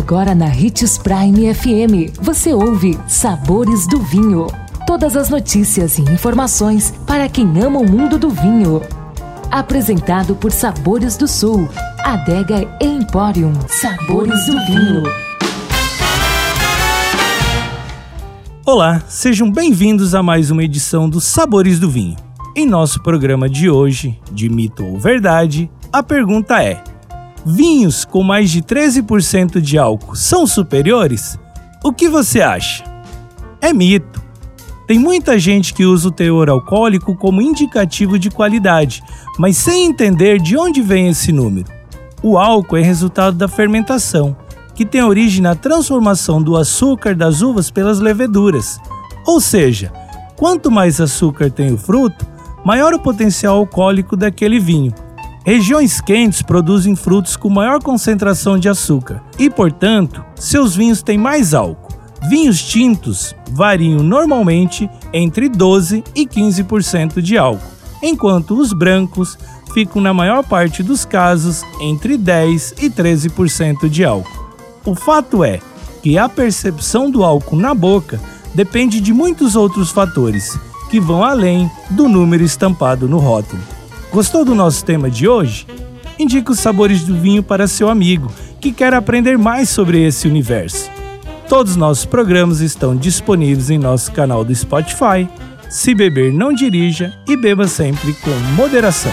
Agora na Ritz Prime FM, você ouve Sabores do Vinho. Todas as notícias e informações para quem ama o mundo do vinho. Apresentado por Sabores do Sul, Adega Emporium. Sabores do Vinho. Olá, sejam bem-vindos a mais uma edição dos Sabores do Vinho. Em nosso programa de hoje, de mito ou verdade, a pergunta é: vinhos com mais de 13% de álcool são superiores? O que você acha? É mito. Tem muita gente que usa o teor alcoólico como indicativo de qualidade, mas sem entender de onde vem esse número. O álcool é resultado da fermentação, que tem origem na transformação do açúcar das uvas pelas leveduras. Ou seja, quanto mais açúcar tem o fruto, maior o potencial alcoólico daquele vinho. Regiões quentes produzem frutos com maior concentração de açúcar e, portanto, seus vinhos têm mais álcool. Vinhos tintos variam normalmente entre 12 e 15% de álcool, enquanto os brancos ficam, na maior parte dos casos, entre 10 e 13% de álcool. O fato é que a percepção do álcool na boca depende de muitos outros fatores que vão além do número estampado no rótulo. Gostou do nosso tema de hoje? Indique os sabores do vinho para seu amigo que quer aprender mais sobre esse universo. Todos os nossos programas estão disponíveis em nosso canal do Spotify. Se beber, não dirija e beba sempre com moderação.